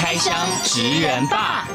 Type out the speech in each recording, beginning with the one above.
开箱职人吧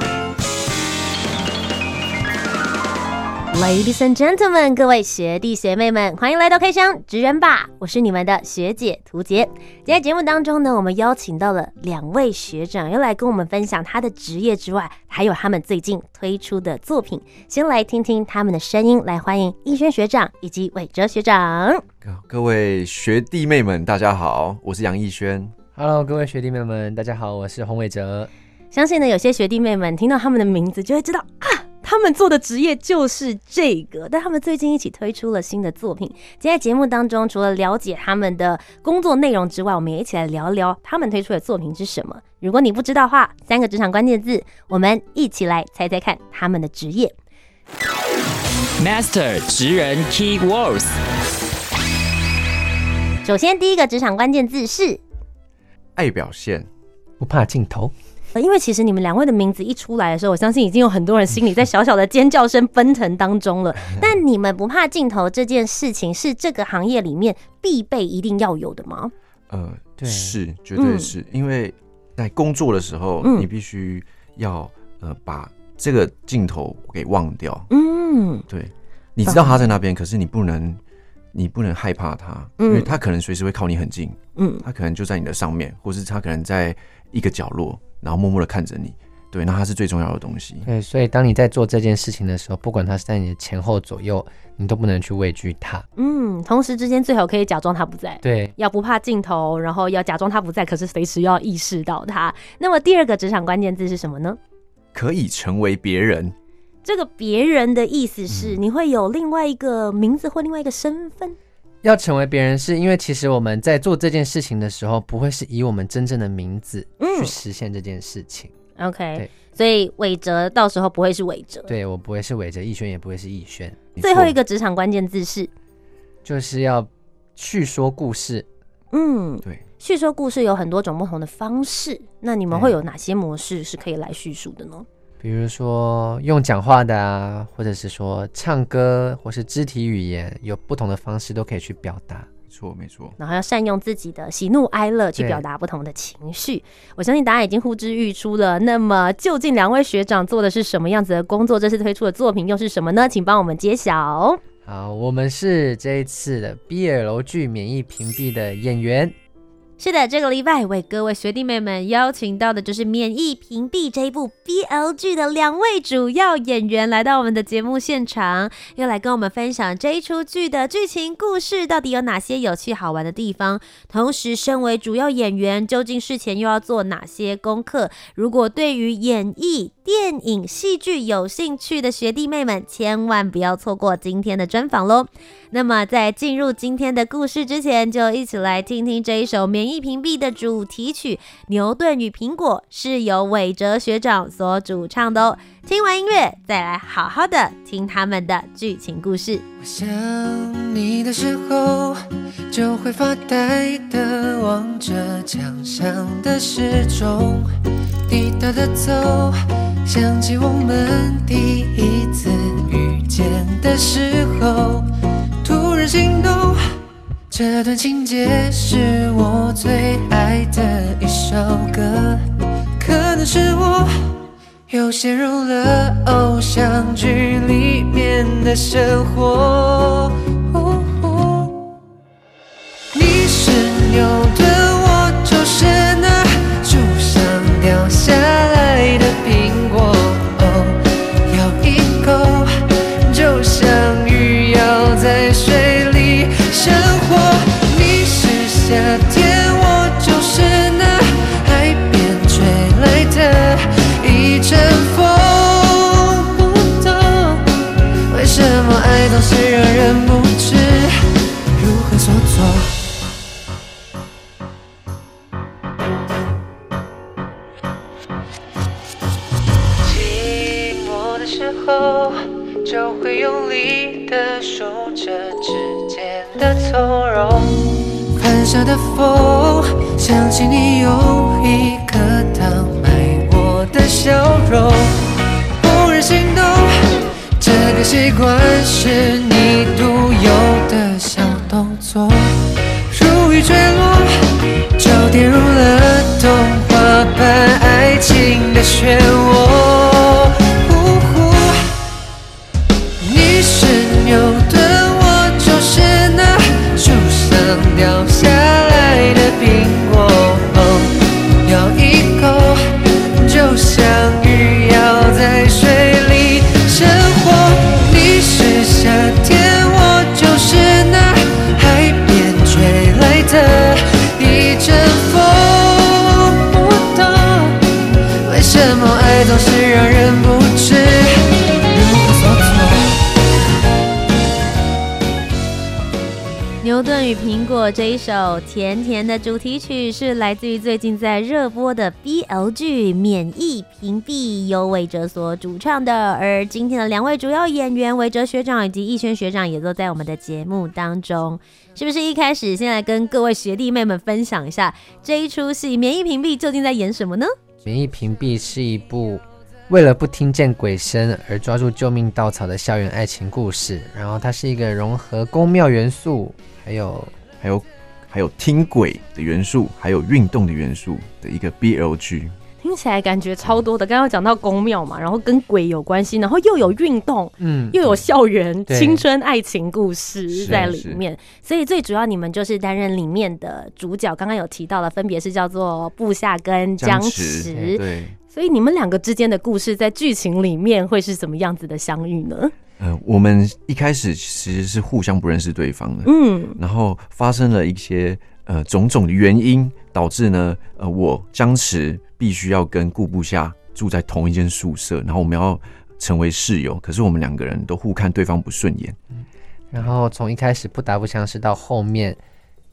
，Ladies and gentlemen，各位学弟学妹们，欢迎来到开箱职人吧！我是你们的学姐涂洁。今天节目当中呢，我们邀请到了两位学长，要来跟我们分享他的职业之外，还有他们最近推出的作品。先来听听他们的声音，来欢迎逸轩学长以及伟哲学长。各位学弟妹们，大家好，我是杨逸轩。Hello，各位学弟妹们，大家好，我是洪伟哲。相信呢，有些学弟妹们听到他们的名字，就会知道啊，他们做的职业就是这个。但他们最近一起推出了新的作品。今天节目当中，除了了解他们的工作内容之外，我们也一起来聊聊他们推出的作品是什么。如果你不知道的话，三个职场关键字，我们一起来猜猜看他们的职业。Master 职人 Key Words。首先，第一个职场关键字是。爱表现，不怕镜头。因为其实你们两位的名字一出来的时候，我相信已经有很多人心里在小小的尖叫声奔腾当中了。但你们不怕镜头这件事情，是这个行业里面必备一定要有的吗？呃，对，是，绝对是、嗯、因为在工作的时候，嗯、你必须要呃把这个镜头给忘掉。嗯，对，你知道他在那边，可是你不能。你不能害怕他，因为他可能随时会靠你很近，嗯，他可能就在你的上面，或是他可能在一个角落，然后默默的看着你，对，那他是最重要的东西。对，所以当你在做这件事情的时候，不管他是在你的前后左右，你都不能去畏惧他。嗯，同时之间最好可以假装他不在，对，要不怕镜头，然后要假装他不在，可是随时要意识到他。那么第二个职场关键字是什么呢？可以成为别人。这个别人的意思是，你会有另外一个名字或另外一个身份。要成为别人，是因为其实我们在做这件事情的时候，不会是以我们真正的名字去实现这件事情。OK，所以伟哲到时候不会是伟哲，对，我不会是伟哲，逸轩也不会是逸轩。最后一个职场关键字是，就是要叙说故事。嗯，对，叙说故事有很多种不同的方式，那你们会有哪些模式是可以来叙述的呢？比如说用讲话的啊，或者是说唱歌，或是肢体语言，有不同的方式都可以去表达。没错，没错。然后要善用自己的喜怒哀乐去表达不同的情绪。我相信大家已经呼之欲出了。那么，究竟两位学长做的是什么样子的工作？这次推出的作品又是什么呢？请帮我们揭晓。好，我们是这一次的 BL 剧免疫屏蔽的演员。是的，这个礼拜为各位学弟妹们邀请到的就是《免疫屏蔽》这一部 BL 剧的两位主要演员来到我们的节目现场，又来跟我们分享这一出剧的剧情故事到底有哪些有趣好玩的地方。同时，身为主要演员，究竟事前又要做哪些功课？如果对于演艺、电影、戏剧有兴趣的学弟妹们，千万不要错过今天的专访喽！那么，在进入今天的故事之前，就一起来听听这一首《免疫屏蔽》的主题曲《牛顿与苹果》，是由韦哲学长所主唱的哦。听完音乐，再来好好的听他们的剧情故事。我想你的时候，就会发呆的望着墙上的时钟，滴答的走，想起我们第一次遇见的时候。突然心动，这段情节是我最爱的一首歌，可能是我又陷入了偶像剧里面的生活。你是牛顿，我就是那树上掉下来的苹首《甜甜的》主题曲是来自于最近在热播的 BL 剧《免疫屏蔽》，由韦哲所主唱的。而今天的两位主要演员韦哲学长以及逸轩学长也都在我们的节目当中。是不是一开始先来跟各位学弟妹们分享一下这一出戏《免疫屏蔽》究竟在演什么呢？《免疫屏蔽》是一部为了不听见鬼声而抓住救命稻草的校园爱情故事，然后它是一个融合宫庙元素。还有还有还有听鬼的元素，还有运动的元素的一个 BL 剧，听起来感觉超多的。刚刚讲到宫庙嘛，然后跟鬼有关系，然后又有运动，嗯，又有校园青春爱情故事在里面。所以最主要你们就是担任里面的主角。刚刚有提到的，分别是叫做部下跟僵持。对，所以你们两个之间的故事在剧情里面会是什么样子的相遇呢？呃，我们一开始其实是互相不认识对方的，嗯，然后发生了一些呃种种的原因，导致呢，呃，我僵持必须要跟顾部下住在同一间宿舍，然后我们要成为室友，可是我们两个人都互看对方不顺眼，嗯，然后从一开始不打不相识到后面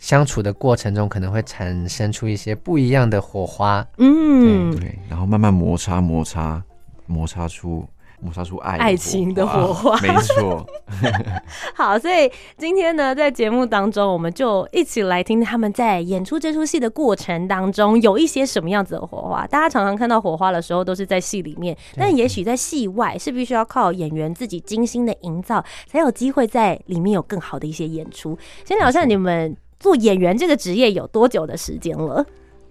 相处的过程中，可能会产生出一些不一样的火花，嗯，对，然后慢慢摩擦摩擦摩擦出。摩擦出爱爱情的火花，没错。好，所以今天呢，在节目当中，我们就一起来听他们在演出这出戏的过程当中，有一些什么样子的火花。大家常常看到火花的时候，都是在戏里面，但也许在戏外，是必须要靠演员自己精心的营造，才有机会在里面有更好的一些演出。先聊一下你们做演员这个职业有多久的时间了？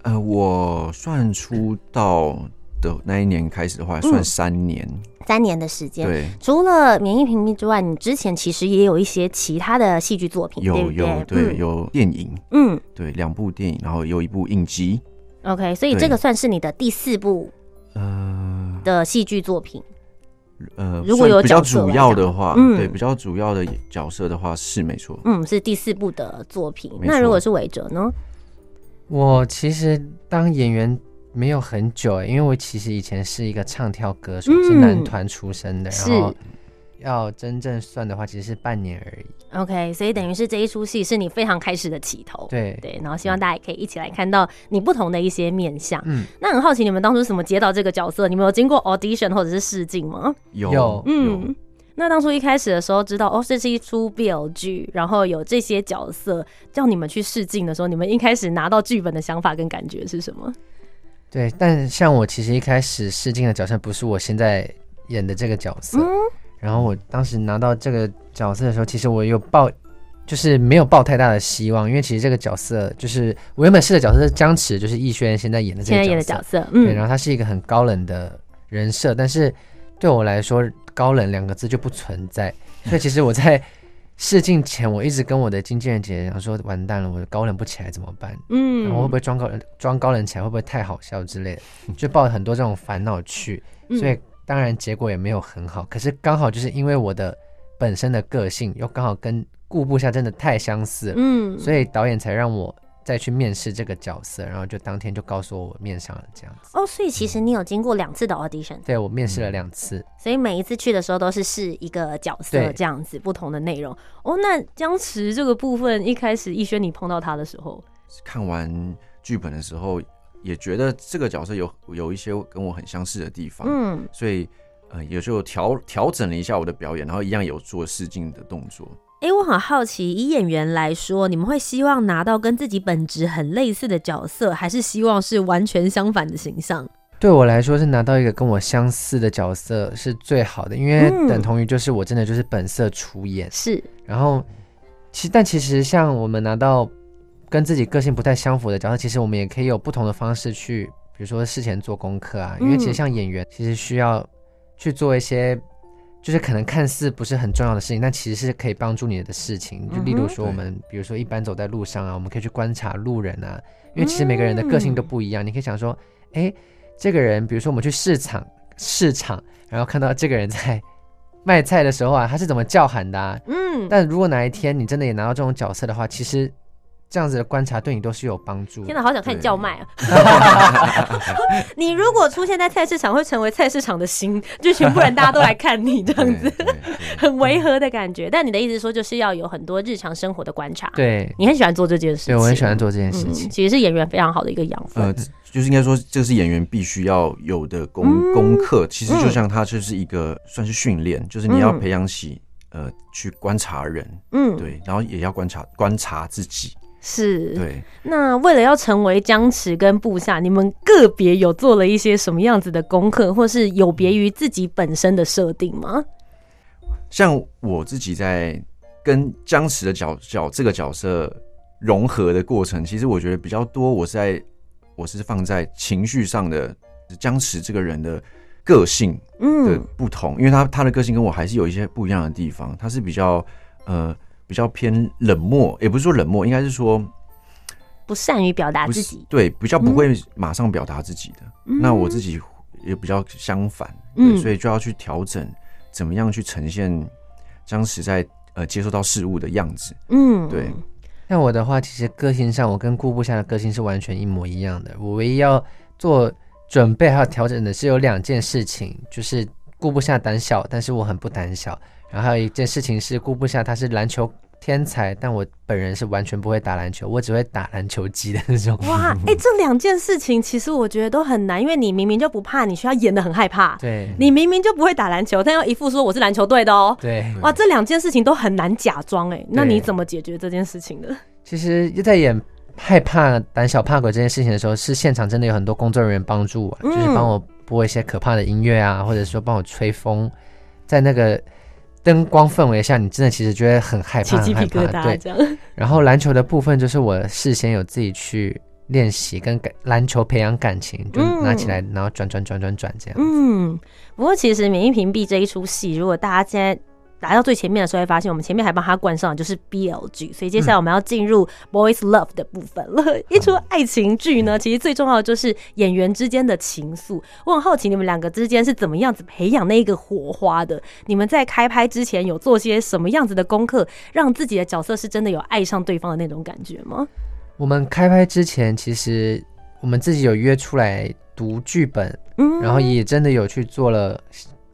呃，我算出道的那一年开始的话，算三年。嗯三年的时间，对，除了《免疫屏蔽》之外，你之前其实也有一些其他的戏剧作品，有对对有对、嗯、有电影，嗯，对，两部电影，然后有一部影集。OK，所以这个算是你的第四部呃的戏剧作品。呃，如果有比较主要的话，嗯，对，比较主要的角色的话是没错，嗯，是第四部的作品。那如果是韦哲呢？我其实当演员。没有很久欸，因为我其实以前是一个唱跳歌手，是男团出身的，然后要真正算的话，其实是半年而已。OK，所以等于是这一出戏是你非常开始的起头。对对，然后希望大家也可以一起来看到你不同的一些面相。嗯，那很好奇你们当初怎么接到这个角色？你们有经过 audition 或者是试镜吗？有，嗯。那当初一开始的时候知道哦，这是一出 BL 剧，然后有这些角色叫你们去试镜的时候，你们一开始拿到剧本的想法跟感觉是什么？对，但像我其实一开始试镜的角色不是我现在演的这个角色，嗯、然后我当时拿到这个角色的时候，其实我有抱，就是没有抱太大的希望，因为其实这个角色就是我原本试的角色是僵持，就是逸轩现在演的这个角色，现在演的角色，嗯，对，然后他是一个很高冷的人设，但是对我来说，高冷两个字就不存在，所以其实我在。试镜前，我一直跟我的经纪人姐姐讲说：“完蛋了，我高冷不起来怎么办？嗯，然后会不会装高冷，装高冷起来会不会太好笑之类的？就抱着很多这种烦恼去，所以当然结果也没有很好。可是刚好就是因为我的本身的个性又刚好跟顾部下真的太相似，嗯，所以导演才让我。”再去面试这个角色，然后就当天就告诉我我面上了这样子。哦，所以其实你有经过两次的 audition？对，我面试了两次，嗯，所以每一次去的时候都是试一个角色这样子，不同的内容。哦，那僵持这个部分，一开始逸轩你碰到他的时候，看完剧本的时候，也觉得这个角色有有一些跟我很相似的地方，嗯，所以呃，也就调调整了一下我的表演，然后一样有做试镜的动作。哎、欸，我很好奇，以演员来说，你们会希望拿到跟自己本职很类似的角色，还是希望是完全相反的形象？对我来说，是拿到一个跟我相似的角色是最好的，因为等同于就是我真的就是本色出演。是、嗯，然后其但其实像我们拿到跟自己个性不太相符的角色，其实我们也可以有不同的方式去，比如说事前做功课啊，因为其实像演员，其实需要去做一些。就是可能看似不是很重要的事情，但其实是可以帮助你的事情。就例如说，我们比如说一般走在路上啊，我们可以去观察路人啊，因为其实每个人的个性都不一样。你可以想说，哎，这个人，比如说我们去市场，市场，然后看到这个人在卖菜的时候啊，他是怎么叫喊的啊？嗯。但如果哪一天你真的也拿到这种角色的话，其实。这样子的观察对你都是有帮助的。天哪，好想看你叫卖啊！你如果出现在菜市场，会成为菜市场的心，就全部人大家都来看你这样子，很违和的感觉。但你的意思是说，就是要有很多日常生活的观察。对，你很喜欢做这件事情。对，我很喜欢做这件事情。嗯、其实是演员非常好的一个养分。呃，就是应该说，这是演员必须要有的功、嗯、功课。其实就像他就是一个算是训练，就是你要培养起、嗯、呃去观察人，嗯，对，然后也要观察观察自己。是，对。那为了要成为僵持跟部下，你们个别有做了一些什么样子的功课，或是有别于自己本身的设定吗？像我自己在跟僵持的角角这个角色融合的过程，其实我觉得比较多。我是在我是放在情绪上的僵持这个人的个性的不同，嗯、因为他他的个性跟我还是有一些不一样的地方，他是比较呃。比较偏冷漠，也不是说冷漠，应该是说不善于表达自己。对，比较不会马上表达自己的。嗯、那我自己也比较相反，嗯，所以就要去调整，怎么样去呈现僵持在呃接受到事物的样子。嗯，对。那我的话，其实个性上，我跟顾部下的个性是完全一模一样的。我唯一要做准备还有调整的是有两件事情，就是顾不下胆小，但是我很不胆小。然后还有一件事情是，顾不下他是篮球天才，但我本人是完全不会打篮球，我只会打篮球机的那种。哇，哎、欸，这两件事情其实我觉得都很难，因为你明明就不怕，你需要演的很害怕。对，你明明就不会打篮球，但要一副说我是篮球队的哦。对，哇，这两件事情都很难假装哎，那你怎么解决这件事情的？其实在演害怕、胆小怕鬼这件事情的时候，是现场真的有很多工作人员帮助我，嗯、就是帮我播一些可怕的音乐啊，或者说帮我吹风，在那个。灯光氛围下，你真的其实觉得很害怕，起鸡皮疙瘩，对。然后篮球的部分，就是我事先有自己去练习，跟篮球培养感情，就拿起来，然后转转转转转这样。嗯，不过其实免疫屏蔽这一出戏，如果大家现在。来到最前面的时候，会发现我们前面还帮他冠上就是 BL 剧，所以接下来我们要进入 Boys Love 的部分了。嗯、一出爱情剧呢，其实最重要的就是演员之间的情愫。我很好奇你们两个之间是怎么样子培养那一个火花的？你们在开拍之前有做些什么样子的功课，让自己的角色是真的有爱上对方的那种感觉吗？我们开拍之前，其实我们自己有约出来读剧本，嗯，然后也真的有去做了。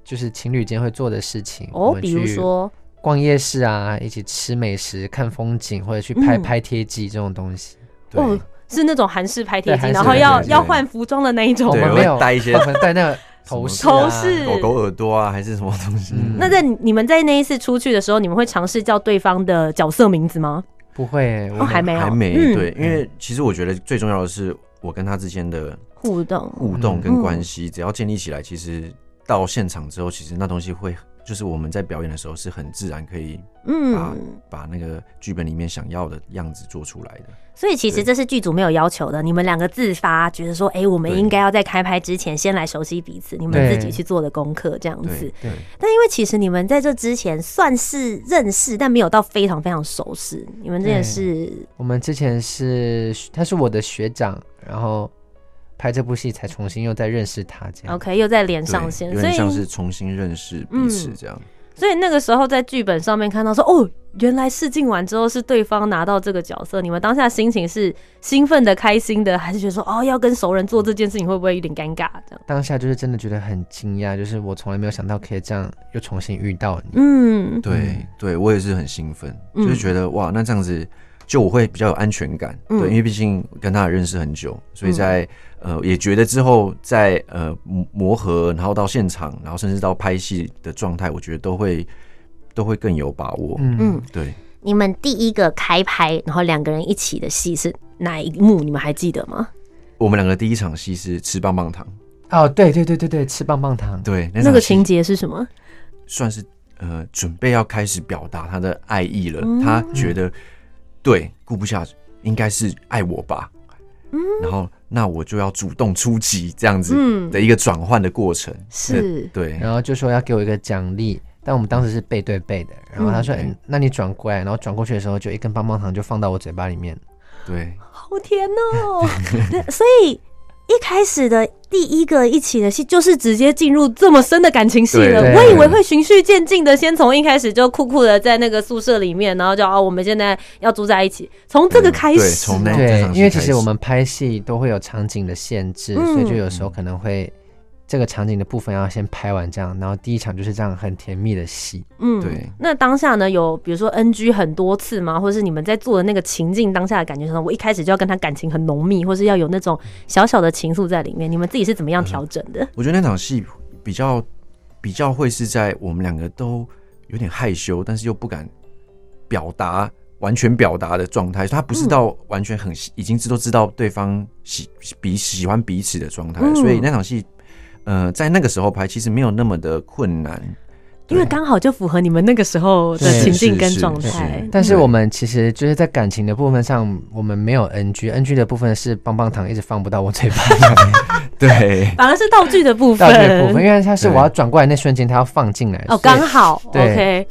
就是情侣间会做的事情哦，比如说逛夜市啊，一起吃美食、看风景，或者去拍拍贴机这种东西。哦，是那种韩式拍贴机，然后要要换服装的那一种吗？没有戴一些戴那个头饰、头饰、狗狗耳朵啊，还是什么东西？那在你们在那一次出去的时候，你们会尝试叫对方的角色名字吗？不会，我还没有，还没。对，因为其实我觉得最重要的是我跟他之间的互动、互动跟关系，只要建立起来，其实。到现场之后，其实那东西会，就是我们在表演的时候是很自然，可以把嗯把那个剧本里面想要的样子做出来的。所以其实这是剧组没有要求的，你们两个自发觉得说，哎、欸，我们应该要在开拍之前先来熟悉彼此，你们自己去做的功课这样子。对。但因为其实你们在这之前算是认识，但没有到非常非常熟识。你们之前是，我们之前是他是我的学长，然后。拍这部戏才重新又再认识他，这样 OK 又在连上线，所以像是重新认识彼此这样。所以，嗯、所以那个时候在剧本上面看到说，哦，原来试镜完之后是对方拿到这个角色，你们当下心情是兴奋的、开心的，还是觉得说，哦，要跟熟人做这件事情会不会有点尴尬？这样当下就是真的觉得很惊讶，就是我从来没有想到可以这样又重新遇到你。嗯，对对，我也是很兴奋，就是觉得哇，那这样子。就我会比较有安全感，嗯对，因为毕竟跟他也认识很久，所以在呃也觉得之后在呃磨合，然后到现场，然后甚至到拍戏的状态，我觉得都会都会更有把握。嗯嗯，对，你们第一个开拍，然后两个人一起的戏是哪一幕？你们还记得吗？我们两个第一场戏是吃棒棒糖，哦，对对对对对，吃棒棒糖，对，那那个情节是什么？算是呃准备要开始表达他的爱意了，嗯他觉得对顾不下，应该是爱我吧，嗯。然后那我就要主动出击，这样子嗯。的一个转换的过程，是。对，然后就说要给我一个奖励，但我们当时是背对背的，然后他说：“嗯嗯那你转过来。”然后转过去的时候，就一根棒棒糖就放到我嘴巴里面。对，好甜哦、对，所以一开始的第一个一起的戏，就是直接进入这么深的感情戏了。我以为会循序渐进的，先从一开始就酷酷的在那个宿舍里面，然后就哦，我们现在要住在一起，从这个开对始。从那对因为其实我们拍戏都会有场景的限制，嗯所以就有时候可能会这个场景的部分要先拍完，这样，然后第一场就是这样很甜蜜的戏。嗯对那当下呢，有比如说 NG 很多次吗？或者是你们在做的那个情境当下的感觉上，我一开始就要跟他感情很浓密，或是要有那种小小的情愫在里面，你们自己是怎么样调整的？我觉得那场戏比较比较会是在我们两个都有点害羞，但是又不敢表达完全表达的状态，他不是到完全很已经知都知道对方喜彼喜欢彼此的状态，嗯所以那场戏，呃，在那个时候拍其实没有那么的困难，因为刚好就符合你们那个时候的情境跟状态。但是我们其实就是在感情的部分上，我们没有 NG，NG 的部分是棒棒糖一直放不到我嘴巴 对，反而是道具的部分，道具的部分，因为它是我要转过来那瞬间，它要放进来。哦，刚好对，OK，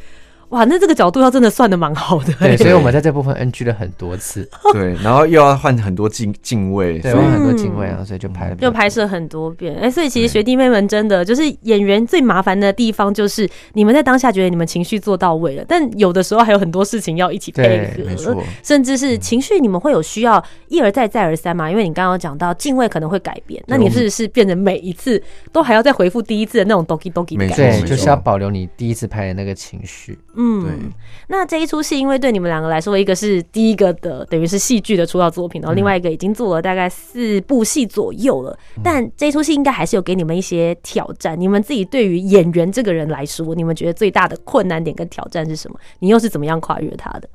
哇，那这个角度要真的算的蛮好的，对，所以我们 在这部分 NG 了很多次，对，然后又要换很多镜镜位，对，所以我有很多敬畏啊，所以就拍就拍摄很多遍，哎、所以其实学弟妹们真的就是演员最麻烦的地方，就是你们在当下觉得你们情绪做到位了，但有的时候还有很多事情要一起配合，对没错，甚至是情绪你们会有需要一而再再而三嘛？因为你刚刚有讲到敬畏可能会改变，那你是不是变成每一次都还要再回复第一次的那种 doki doki 的没错对，感觉？就是要保留你第一次拍的那个情绪。嗯对，那这一出戏，因为对你们两个来说，一个是第一个的，等于是戏剧的出道作品，然后另外一个已经做了大概四部戏左右了。但这一出戏应该还是有给你们一些挑战。你们自己对于演员这个人来说，你们觉得最大的困难点跟挑战是什么？你又是怎么样跨越他的？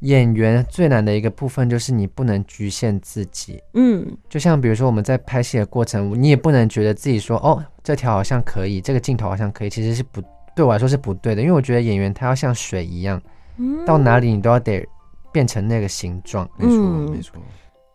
演员最难的一个部分就是你不能局限自己，嗯就像比如说我们在拍戏的过程，你也不能觉得自己说哦，这条好像可以，这个镜头好像可以，其实是不对我来说是不对的，因为我觉得演员他要像水一样，嗯到哪里你都要得变成那个形状。没错嗯没错。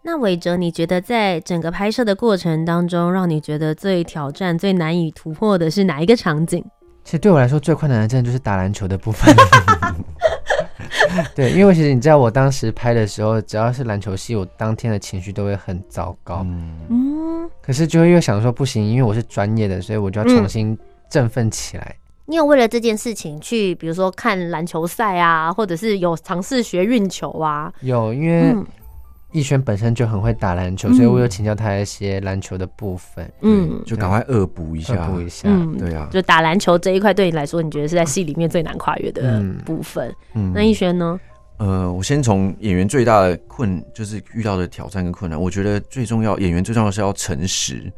那伟哲，你觉得在整个拍摄的过程当中，让你觉得最挑战、最难以突破的是哪一个场景？其实对我来说最困难的，真的就是打篮球的部分。对，因为其实你知道，我当时拍的时候，只要是篮球戏，我当天的情绪都会很糟糕。嗯，嗯，可是就会又想说不行，因为我是专业的，所以我就要重新振奋起来。你有为了这件事情去，比如说看篮球赛啊，或者是有尝试学运球啊？有，因为嗯逸轩本身就很会打篮球，所以我有请教他一些篮球的部分，嗯就赶快恶补一下，补一下。嗯，对啊，就打篮球这一块对你来说，你觉得是在戏里面最难跨越的嗯部分？嗯那逸轩呢？呃，我先从演员最大的困，就是遇到的挑战跟困难。我觉得最重要，演员最重要的是要诚实，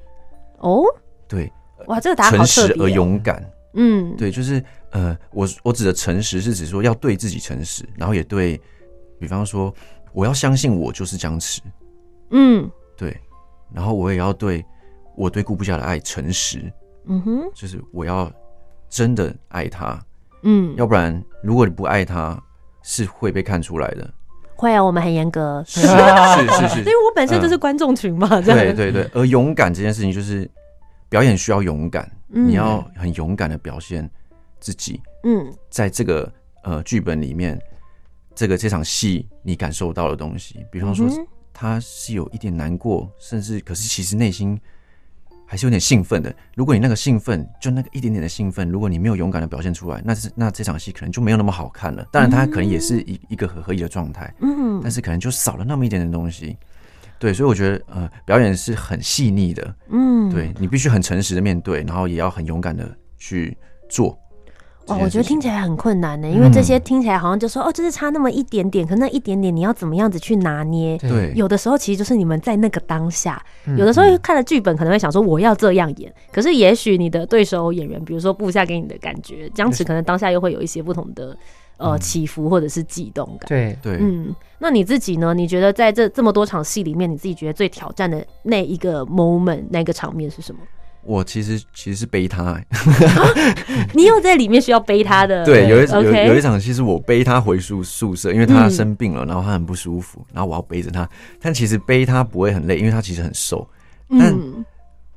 哦，对，哇，这个答案好特别、诚实而哦。勇敢。嗯，对，就是呃，我我指的诚实是指说要对自己诚实，然后也对，比方说我要相信我就是僵持，嗯。对，然后我也要对我对顾不下的爱诚实，嗯哼，就是我要真的爱他，嗯，要不然如果你不爱他，是会被看出来的。会啊，我们很严格，是是是 因为我本身就是观众群嘛，对对对，而勇敢这件事情就是表演需要勇敢，嗯你要很勇敢的表现自己，嗯在这个呃剧本里面，这个这场戏你感受到的东西，比方说他是有一点难过，甚至可是其实内心还是有点兴奋的。如果你那个兴奋，就那个一点点的兴奋，如果你没有勇敢的表现出来，那是那这场戏可能就没有那么好看了。当然，它可能也是一一个合合理的状态，嗯但是可能就少了那么一点点东西。对，所以我觉得呃，表演是很细腻的，嗯，对你必须很诚实的面对，然后也要很勇敢的去做。哦，我觉得听起来很困难呢，因为这些听起来好像就说哦，就是差那么一点点，可那一点点你要怎么样子去拿捏？对，有的时候其实就是你们在那个当下，有的时候看了剧本可能会想说我要这样演，可是也许你的对手演员，比如说布下给你的感觉，僵持可能当下又会有一些不同的呃起伏或者是悸动感。对对，嗯，那你自己呢？你觉得在这这么多场戏里面，你自己觉得最挑战的那一个 moment 那个场面是什么？我其实其实是背他、欸，你有在里面需要背他的？对，有一有有一场戏是我背他回宿宿舍，因为他生病了，然后他很不舒服，然后我要背着他。但其实背他不会很累，因为他其实很瘦，但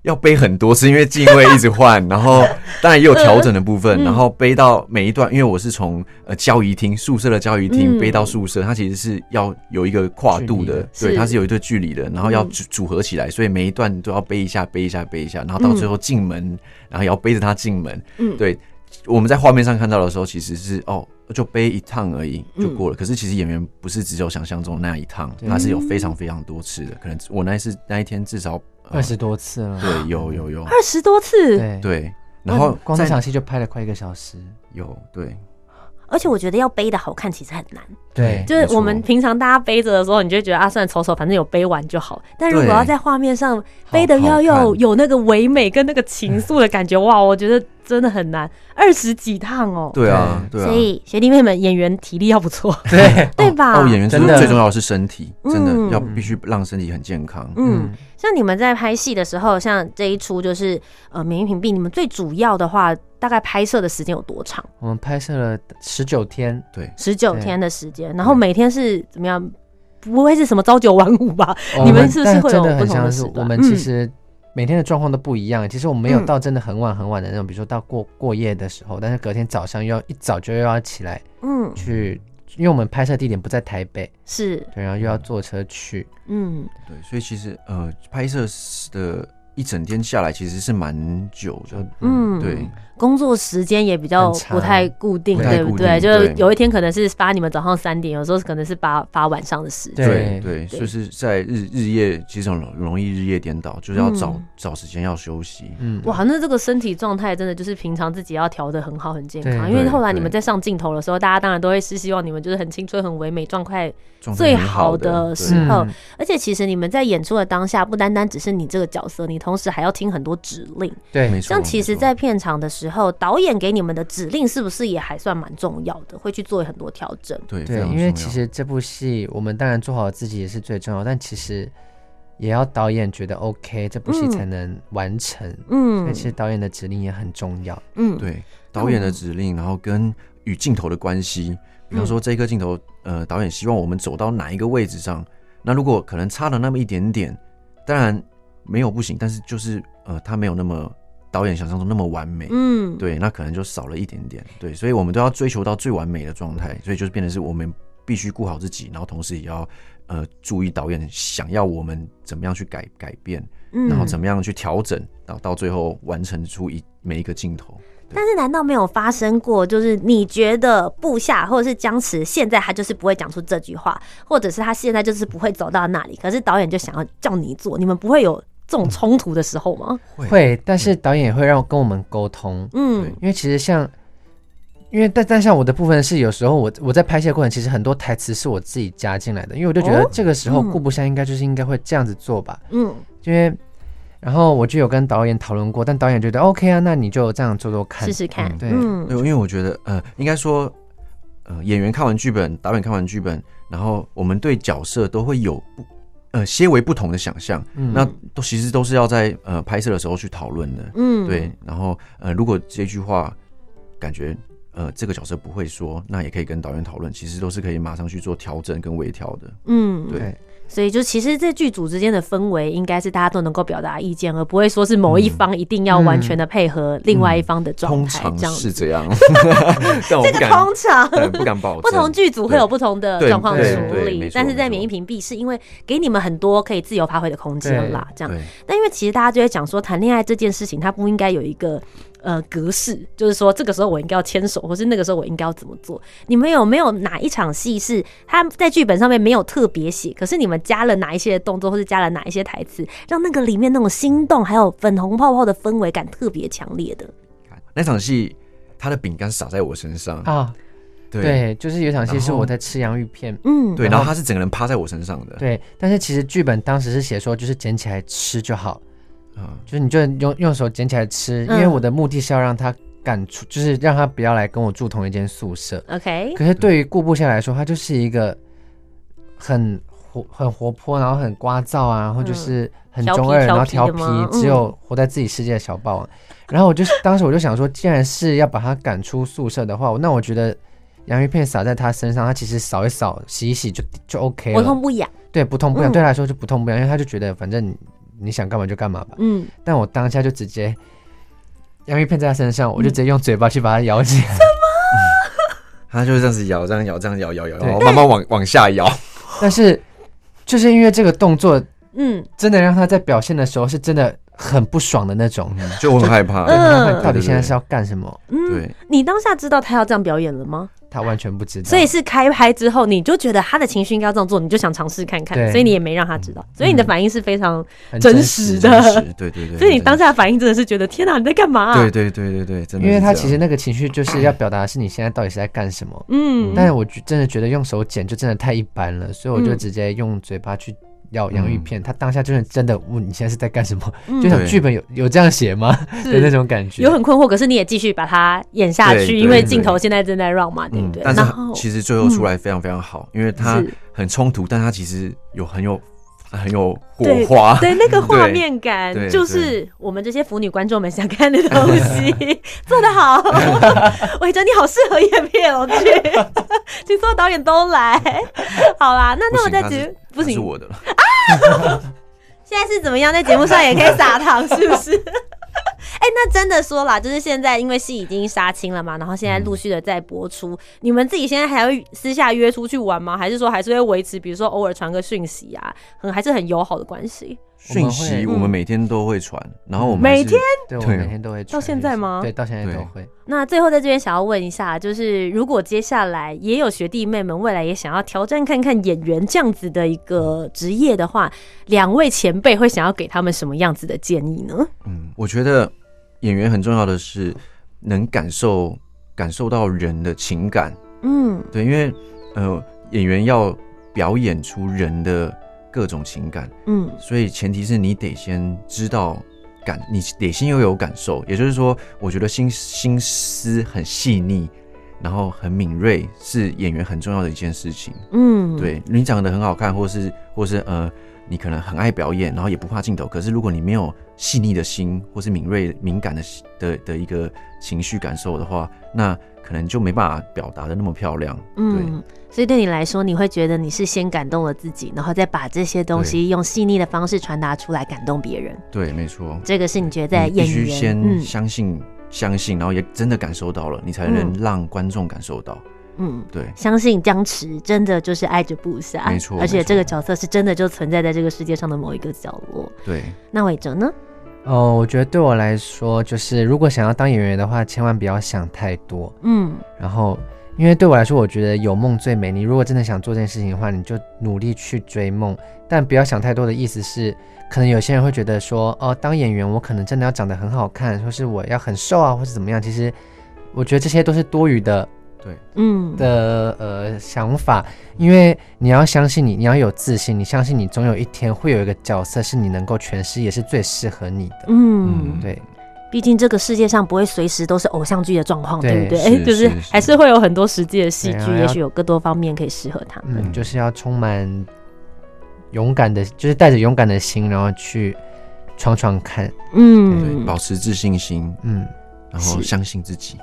要背很多次，因为镜位一直换，然后当然也有调整的部分，然后背到每一段，因为我是从呃交谊厅宿舍的交谊厅背到宿舍，它其实是要有一个跨度的，对，它是有一段距离的，然后要组组合起来，所以每一段都要背一下，背一下，背一下，然后到最后进门，然后也要背着它进门。嗯，对，我们在画面上看到的时候，其实是哦，就背一趟而已就过了。可是其实演员不是只有想象中那一趟，他是有非常非常多次的，可能我那一次那一天至少。二十多次了，对，有有有，二十多次，对。对，然后光这场戏就拍了快一个小时，有对，而且我觉得要背的好看其实很难，对，就是我们平常大家背着的时候，你就会觉得啊，算了，丑丑，反正有背完就好。但如果要在画面上背的要有有那个唯美跟那个情愫的感觉，哇，我觉得真的很难，二十几趟哦，对啊，对。啊，所以学弟妹们演员体力要不错，对。对吧？哦，演员真的。最重要的是身体，真的要必须让身体很健康，嗯。像你们在拍戏的时候，像这一出就是呃免疫屏蔽，你们最主要的话，大概拍摄的时间有多长？我们拍摄了十九天，对，十九天的时间，然后每天是怎么样？不会是什么朝九晚五吧？你们是不是会有不同的时段？我们其实每天的状况都不一样。其实我们没有到真的很晚很晚的那种，比如说到过过夜的时候，但是隔天早上又要一早就又要起来，嗯，去。因为我们拍摄地点不在台北，是。对，然后又要坐车去，嗯，对，所以其实呃，拍摄的一整天下来其实是蛮久的，嗯，对。工作时间也比较不太固定，对不对？就是有一天可能是发你们早上三点，有时候可能是发发晚上的时间。对对，就是在日日夜，其实很容易日夜颠倒，就是要找找时间要休息。嗯，哇，那这个身体状态真的就是平常自己要调的很好很健康，因为后来你们在上镜头的时候，大家当然都会是希望你们就是很青春很唯美状态最好的时候。而且其实你们在演出的当下，不单单只是你这个角色，你同时还要听很多指令。对，没错。像其实，在片场的时候。后导演给你们的指令是不是也还算蛮重要的？会去做很多调整。对对，因为其实这部戏我们当然做好自己也是最重要，但其实也要导演觉得 OK，这部戏才能完成。嗯，所以其实导演的指令也很重要。嗯，对，导演的指令，然后跟与镜头的关系，比方说这个镜头，呃，导演希望我们走到哪一个位置上，那如果可能差了那么一点点，当然没有不行，但是就是呃，他没有那么。导演想象中那么完美，嗯，对，那可能就少了一点点，对，所以我们都要追求到最完美的状态，所以就是变成是我们必须顾好自己，然后同时也要呃注意导演想要我们怎么样去改改变，嗯，然后怎么样去调整，然后到最后完成出一每一个镜头。但是难道没有发生过，就是你觉得部下或者是僵持现在他就是不会讲出这句话，或者是他现在就是不会走到那里，可是导演就想要叫你做，你们不会有？这种冲突的时候吗？会，但是导演也会让跟我们沟通。嗯，因为其实像，因为但但像我的部分是，有时候我我在拍摄过程，其实很多台词是我自己加进来的，因为我就觉得这个时候顾不香应该就是应该会这样子做吧。嗯，因为然后我就有跟导演讨论过，但导演觉得 OK 啊，那你就这样做做看，试试看。对，因为我觉得呃，应该说呃，演员看完剧本，导演看完剧本，然后我们对角色都会有不。呃，些微不同的想象，嗯、那都其实都是要在呃拍摄的时候去讨论的，嗯，对。然后呃，如果这句话感觉呃这个角色不会说，那也可以跟导演讨论，其实都是可以马上去做调整跟微调的，嗯，对。对所以就其实这剧组之间的氛围，应该是大家都能够表达意见，而不会说是某一方一定要完全的配合另外一方的状态。这样是这样，这个通常不敢保证。不同剧组会有不同的状况处理，但是在免疫屏蔽是因为给你们很多可以自由发挥的空间啦，这样。但因为其实大家就会讲说，谈恋爱这件事情，它不应该有一个。呃，格式就是说，这个时候我应该要牵手，或是那个时候我应该要怎么做？你们有没有哪一场戏是他在剧本上面没有特别写，可是你们加了哪一些动作，或是加了哪一些台词，让那个里面那种心动还有粉红泡泡的氛围感特别强烈的？那场戏他的饼干撒在我身上啊。对，对，就是有场戏是我在吃洋芋片，嗯，对，然后他是整个人趴在我身上的。对，但是其实剧本当时是写说，就是捡起来吃就好，嗯，就是你就用用手捡起来吃，因为我的目的是要让他赶出，就是让他不要来跟我住同一间宿舍。OK。可是对于顾部下来说，他就是一个很活很活泼，然后很聒噪啊，然后就是很中二，然后调皮，只有活在自己世界的小霸王。然后我就当时我就想说，既然是要把他赶出宿舍的话，那我觉得。洋芋片撒在他身上，他其实扫一扫、洗一洗就就 OK 了，不痛不痒。对，不痛不痒，嗯、对他来说就不痛不痒，因为他就觉得反正你想干嘛就干嘛吧。嗯。但我当下就直接洋芋片在他身上，我就直接用嘴巴去把它咬起来。什么、嗯？他就是这样子咬，这样咬，这样咬，咬，咬，咬，慢慢往往下咬。但是就是因为这个动作，嗯，真的让他在表现的时候是真的。很不爽的那种，就我很害怕。嗯，到底现在是要干什么？嗯，对。你当下知道他要这样表演了吗？他完全不知道。所以是开拍之后，你就觉得他的情绪应该要这样做，你就想尝试看看。所以你也没让他知道。所以你的反应是非常真实的。对对对。所以你当下的反应真的是觉得天哪，你在干嘛？对对对对对，真的。因为他其实那个情绪就是要表达的是你现在到底是在干什么。嗯。但是我真的觉得用手剪就真的太一般了，所以我就直接用嘴巴去。咬洋芋片，他当下就是真的问你现在是在干什么？就想剧本有有这样写吗？的那种感觉，有很困惑。可是你也继续把它演下去，因为镜头现在正在 run 嘛，对不对？但是其实最后出来非常非常好，因为它很冲突，但它其实有很有很有火花，对那个画面感，就是我们这些腐女观众们想看的东西，做得好。我觉得你好适合演片哦，剧，请所有导演都来。好啦，那那我再举。不行，是我的了啊！现在是怎么样？在节目上也可以撒糖，是不是？哎、欸，那真的说啦，就是现在因为戏已经杀青了嘛，然后现在陆续的在播出。嗯、你们自己现在还会私下约出去玩吗？还是说还是会维持，比如说偶尔传个讯息啊，很还是很友好的关系？讯息我们每天都会传，然后我们每天对，我们每天都会传，到现在吗？对，到现在都会。那最后在这边想要问一下，就是如果接下来也有学弟妹们未来也想要挑战看看演员这样子的一个职业的话，两位前辈会想要给他们什么样子的建议呢？嗯，我觉得演员很重要的是能感受感受到人的情感。嗯，对，因为呃，演员要表演出人的。各种情感，嗯，所以前提是你得先知道感，你得先又有感受。也就是说，我觉得心心思很细腻，然后很敏锐，是演员很重要的一件事情。嗯，对，你长得很好看，或是或是呃，你可能很爱表演，然后也不怕镜头。可是如果你没有细腻的心，或是敏锐敏感的的的一个情绪感受的话，那可能就没办法表达的那么漂亮。嗯，所以对你来说，你会觉得你是先感动了自己，然后再把这些东西用细腻的方式传达出来，感动别人。对，没错。这个是你觉得在演员必须先相信、嗯、相信，然后也真的感受到了，你才能让观众感受到。嗯，对。相信僵持真的就是爱着部下，没错。而且这个角色是真的就存在在这个世界上的某一个角落。对。那伟哲呢？哦，我觉得对我来说，就是如果想要当演员的话，千万不要想太多。嗯，然后。因为对我来说，我觉得有梦最美。你如果真的想做这件事情的话，你就努力去追梦，但不要想太多的意思是，可能有些人会觉得说，哦，当演员我可能真的要长得很好看，或是我要很瘦啊，或是怎么样。其实我觉得这些都是多余的，对，嗯的呃想法。因为你要相信你，你要有自信，你相信你总有一天会有一个角色是你能够诠释，也是最适合你的。嗯，对。毕竟这个世界上不会随时都是偶像剧的状况，对不对？哎，就是还是会有很多实际的戏剧，也许有更多方面可以适合他们。嗯，就是要充满勇敢的，就是带着勇敢的心，然后去闯闯看。嗯，对，保持自信心。嗯，然后相信自己。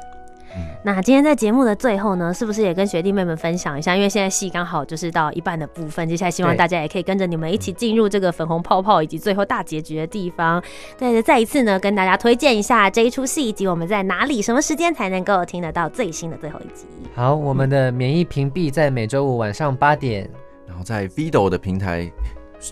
那今天在节目的最后呢，是不是也跟学弟妹们分享一下？因为现在戏刚好就是到一半的部分，接下来希望大家也可以跟着你们一起进入这个粉红泡泡以及最后大结局的地方。对，再一次呢，跟大家推荐一下这一出戏，以及我们在哪里、什么时间才能够听得到最新的最后一集。好，我们的免疫屏蔽在每周五晚上八点，然后在 Vido 的平台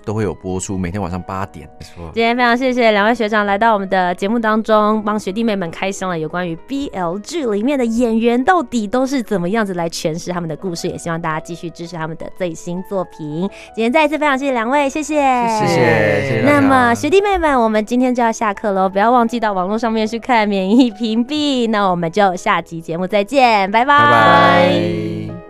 都会有播出，每天晚上八点。没错。今天非常谢谢两位学长来到我们的节目当中，帮学弟妹们开箱了有关于 BL 剧里面的演员到底都是怎么样子来诠释他们的故事，也希望大家继续支持他们的最新作品。今天再一次非常谢谢两位，谢谢，谢谢，谢谢。那么学弟妹们，我们今天就要下课喽，不要忘记到网络上面去看免疫屏蔽。那我们就下集节目再见，拜拜。拜拜。